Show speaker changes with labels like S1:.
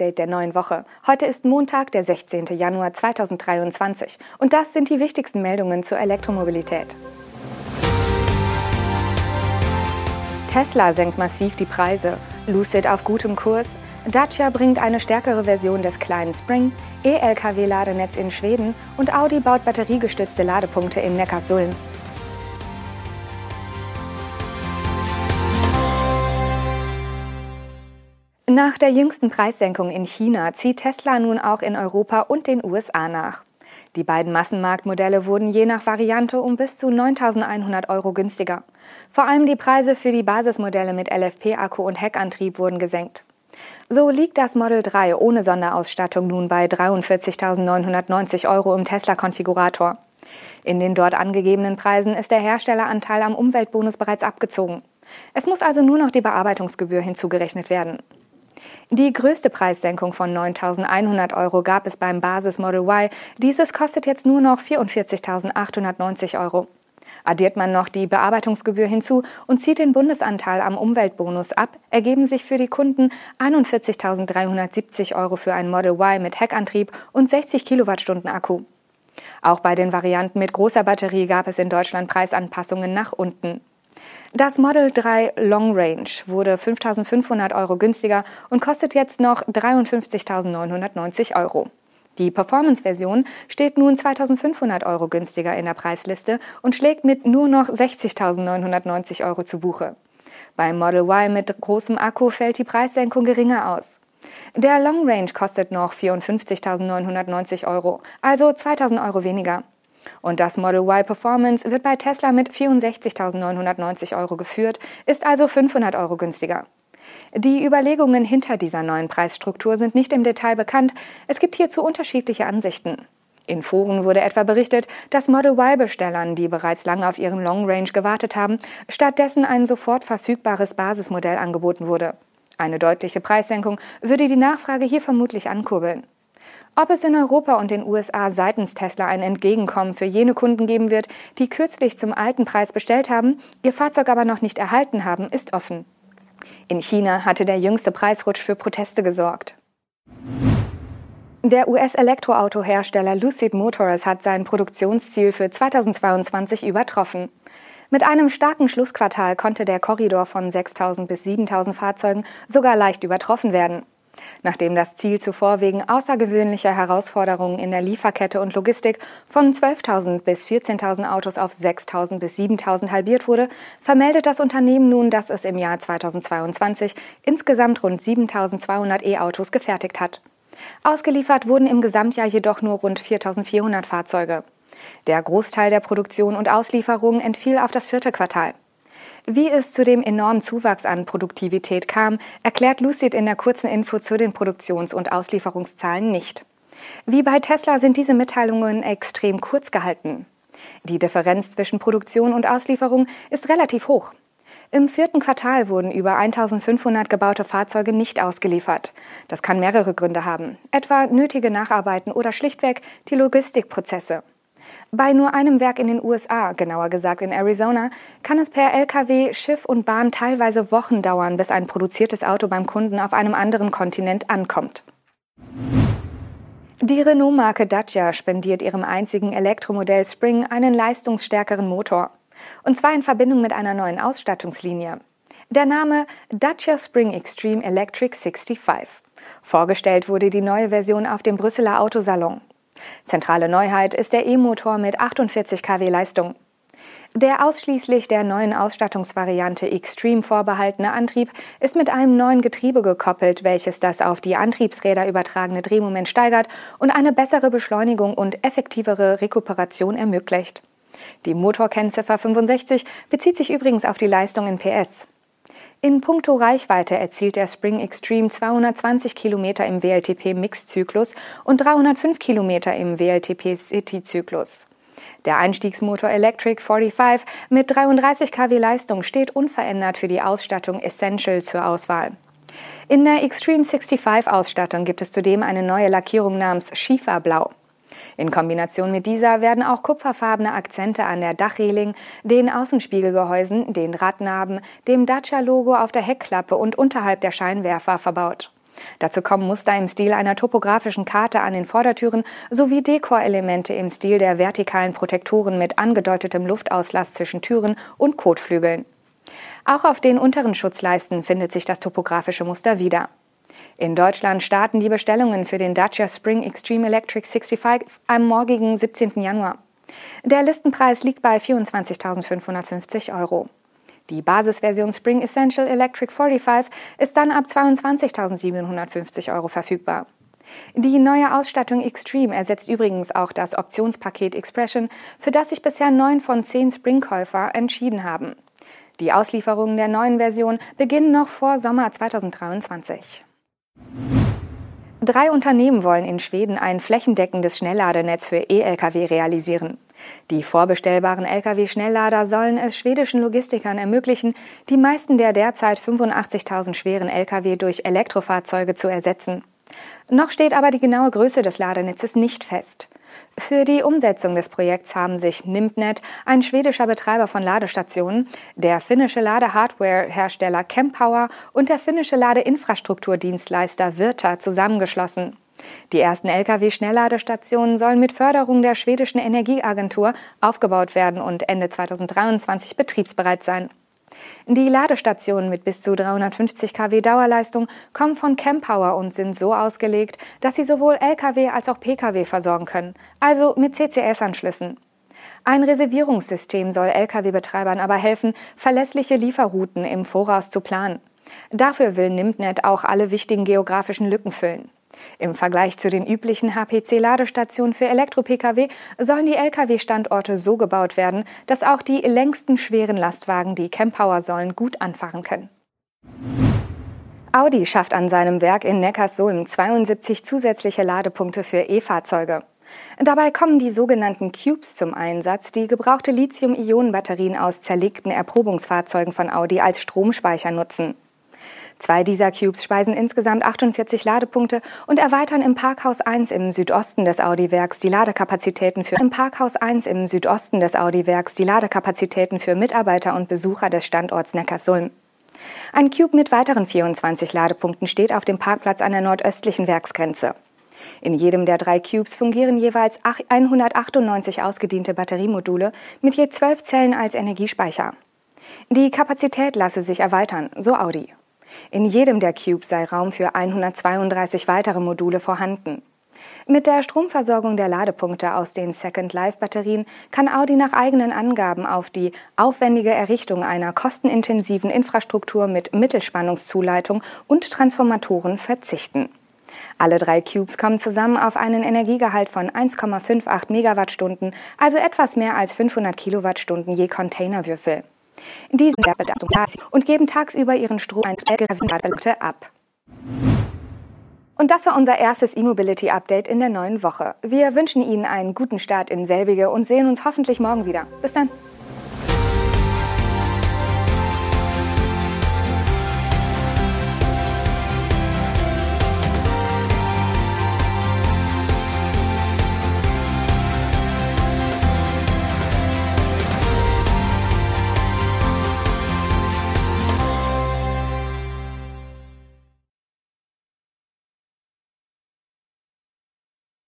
S1: Date der neuen Woche. Heute ist Montag, der 16. Januar 2023 und das sind die wichtigsten Meldungen zur Elektromobilität. Tesla senkt massiv die Preise, Lucid auf gutem Kurs, Dacia bringt eine stärkere Version des kleinen Spring, E-Lkw-Ladenetz in Schweden und Audi baut batteriegestützte Ladepunkte in Neckarsulm. Nach der jüngsten Preissenkung in China zieht Tesla nun auch in Europa und den USA nach. Die beiden Massenmarktmodelle wurden je nach Variante um bis zu 9.100 Euro günstiger. Vor allem die Preise für die Basismodelle mit LFP-Akku und Heckantrieb wurden gesenkt. So liegt das Model 3 ohne Sonderausstattung nun bei 43.990 Euro im Tesla-Konfigurator. In den dort angegebenen Preisen ist der Herstelleranteil am Umweltbonus bereits abgezogen. Es muss also nur noch die Bearbeitungsgebühr hinzugerechnet werden. Die größte Preissenkung von 9.100 Euro gab es beim Basis Model Y. Dieses kostet jetzt nur noch 44.890 Euro. Addiert man noch die Bearbeitungsgebühr hinzu und zieht den Bundesanteil am Umweltbonus ab, ergeben sich für die Kunden 41.370 Euro für ein Model Y mit Heckantrieb und 60 Kilowattstunden Akku. Auch bei den Varianten mit großer Batterie gab es in Deutschland Preisanpassungen nach unten. Das Model 3 Long Range wurde 5.500 Euro günstiger und kostet jetzt noch 53.990 Euro. Die Performance-Version steht nun 2.500 Euro günstiger in der Preisliste und schlägt mit nur noch 60.990 Euro zu Buche. Beim Model Y mit großem Akku fällt die Preissenkung geringer aus. Der Long Range kostet noch 54.990 Euro, also 2.000 Euro weniger. Und das Model Y Performance wird bei Tesla mit 64.990 Euro geführt, ist also 500 Euro günstiger. Die Überlegungen hinter dieser neuen Preisstruktur sind nicht im Detail bekannt. Es gibt hierzu unterschiedliche Ansichten. In Foren wurde etwa berichtet, dass Model Y-Bestellern, die bereits lange auf ihren Long Range gewartet haben, stattdessen ein sofort verfügbares Basismodell angeboten wurde. Eine deutliche Preissenkung würde die Nachfrage hier vermutlich ankurbeln. Ob es in Europa und den USA seitens Tesla ein Entgegenkommen für jene Kunden geben wird, die kürzlich zum alten Preis bestellt haben, ihr Fahrzeug aber noch nicht erhalten haben, ist offen. In China hatte der jüngste Preisrutsch für Proteste gesorgt. Der US-Elektroautohersteller Lucid Motors hat sein Produktionsziel für 2022 übertroffen. Mit einem starken Schlussquartal konnte der Korridor von 6.000 bis 7.000 Fahrzeugen sogar leicht übertroffen werden. Nachdem das Ziel zuvor wegen außergewöhnlicher Herausforderungen in der Lieferkette und Logistik von 12.000 bis 14.000 Autos auf 6.000 bis 7.000 halbiert wurde, vermeldet das Unternehmen nun, dass es im Jahr 2022 insgesamt rund 7.200 E-Autos gefertigt hat. Ausgeliefert wurden im Gesamtjahr jedoch nur rund 4.400 Fahrzeuge. Der Großteil der Produktion und Auslieferungen entfiel auf das vierte Quartal. Wie es zu dem enormen Zuwachs an Produktivität kam, erklärt Lucid in der kurzen Info zu den Produktions- und Auslieferungszahlen nicht. Wie bei Tesla sind diese Mitteilungen extrem kurz gehalten. Die Differenz zwischen Produktion und Auslieferung ist relativ hoch. Im vierten Quartal wurden über 1500 gebaute Fahrzeuge nicht ausgeliefert. Das kann mehrere Gründe haben, etwa nötige Nacharbeiten oder schlichtweg die Logistikprozesse. Bei nur einem Werk in den USA, genauer gesagt in Arizona, kann es per Lkw, Schiff und Bahn teilweise Wochen dauern, bis ein produziertes Auto beim Kunden auf einem anderen Kontinent ankommt. Die Renault-Marke Dacia spendiert ihrem einzigen Elektromodell Spring einen leistungsstärkeren Motor. Und zwar in Verbindung mit einer neuen Ausstattungslinie. Der Name Dacia Spring Extreme Electric 65. Vorgestellt wurde die neue Version auf dem Brüsseler Autosalon. Zentrale Neuheit ist der E-Motor mit 48 kW Leistung. Der ausschließlich der neuen Ausstattungsvariante Extreme vorbehaltene Antrieb ist mit einem neuen Getriebe gekoppelt, welches das auf die Antriebsräder übertragene Drehmoment steigert und eine bessere Beschleunigung und effektivere Rekuperation ermöglicht. Die Motorkennziffer 65 bezieht sich übrigens auf die Leistung in PS. In puncto Reichweite erzielt der Spring Extreme 220 Kilometer im WLTP-Mix-Zyklus und 305 Kilometer im WLTP-City-Zyklus. Der Einstiegsmotor Electric 45 mit 33 kW Leistung steht unverändert für die Ausstattung Essential zur Auswahl. In der Extreme 65 Ausstattung gibt es zudem eine neue Lackierung namens Schieferblau. In Kombination mit dieser werden auch kupferfarbene Akzente an der Dachreling, den Außenspiegelgehäusen, den Radnaben, dem Dacia-Logo auf der Heckklappe und unterhalb der Scheinwerfer verbaut. Dazu kommen Muster im Stil einer topografischen Karte an den Vordertüren sowie Dekorelemente im Stil der vertikalen Protektoren mit angedeutetem Luftauslass zwischen Türen und Kotflügeln. Auch auf den unteren Schutzleisten findet sich das topografische Muster wieder. In Deutschland starten die Bestellungen für den Dacia Spring Extreme Electric 65 am morgigen 17. Januar. Der Listenpreis liegt bei 24.550 Euro. Die Basisversion Spring Essential Electric 45 ist dann ab 22.750 Euro verfügbar. Die neue Ausstattung Extreme ersetzt übrigens auch das Optionspaket Expression, für das sich bisher neun von zehn Spring-Käufer entschieden haben. Die Auslieferungen der neuen Version beginnen noch vor Sommer 2023. Drei Unternehmen wollen in Schweden ein flächendeckendes Schnellladenetz für E-Lkw realisieren. Die vorbestellbaren Lkw-Schnelllader sollen es schwedischen Logistikern ermöglichen, die meisten der derzeit 85.000 schweren Lkw durch Elektrofahrzeuge zu ersetzen. Noch steht aber die genaue Größe des Ladenetzes nicht fest. Für die Umsetzung des Projekts haben sich Nimbnet, ein schwedischer Betreiber von Ladestationen, der finnische Ladehardware-Hersteller Kempower und der finnische Ladeinfrastrukturdienstleister Virta zusammengeschlossen. Die ersten Lkw-Schnellladestationen sollen mit Förderung der schwedischen Energieagentur aufgebaut werden und Ende 2023 betriebsbereit sein. Die Ladestationen mit bis zu 350 kW Dauerleistung kommen von Campower und sind so ausgelegt, dass sie sowohl Lkw als auch Pkw versorgen können, also mit CCS-Anschlüssen. Ein Reservierungssystem soll Lkw-Betreibern aber helfen, verlässliche Lieferrouten im Voraus zu planen. Dafür will Nimtnet auch alle wichtigen geografischen Lücken füllen. Im Vergleich zu den üblichen HPC-Ladestationen für Elektro-Pkw sollen die Lkw-Standorte so gebaut werden, dass auch die längsten schweren Lastwagen die Campower sollen gut anfahren können. Audi schafft an seinem Werk in Neckarsulm 72 zusätzliche Ladepunkte für E-Fahrzeuge. Dabei kommen die sogenannten Cubes zum Einsatz, die gebrauchte Lithium-Ionen-Batterien aus zerlegten Erprobungsfahrzeugen von Audi als Stromspeicher nutzen. Zwei dieser Cubes speisen insgesamt 48 Ladepunkte und erweitern im Parkhaus 1 im Südosten des Audi-Werks die Ladekapazitäten für im Parkhaus 1 im Südosten des Audi-Werks die Ladekapazitäten für Mitarbeiter und Besucher des Standorts Neckarsulm. Ein Cube mit weiteren 24 Ladepunkten steht auf dem Parkplatz an der nordöstlichen Werksgrenze. In jedem der drei Cubes fungieren jeweils 198 ausgediente Batteriemodule mit je 12 Zellen als Energiespeicher. Die Kapazität lasse sich erweitern, so Audi. In jedem der Cubes sei Raum für 132 weitere Module vorhanden. Mit der Stromversorgung der Ladepunkte aus den Second Life Batterien kann Audi nach eigenen Angaben auf die aufwendige Errichtung einer kostenintensiven Infrastruktur mit Mittelspannungszuleitung und Transformatoren verzichten. Alle drei Cubes kommen zusammen auf einen Energiegehalt von 1,58 Megawattstunden, also etwas mehr als 500 Kilowattstunden je Containerwürfel. In diesem und geben tagsüber ihren Strom ab. Und das war unser erstes E-Mobility Update in der neuen Woche. Wir wünschen Ihnen einen guten Start in selbige und sehen uns hoffentlich morgen wieder. Bis dann.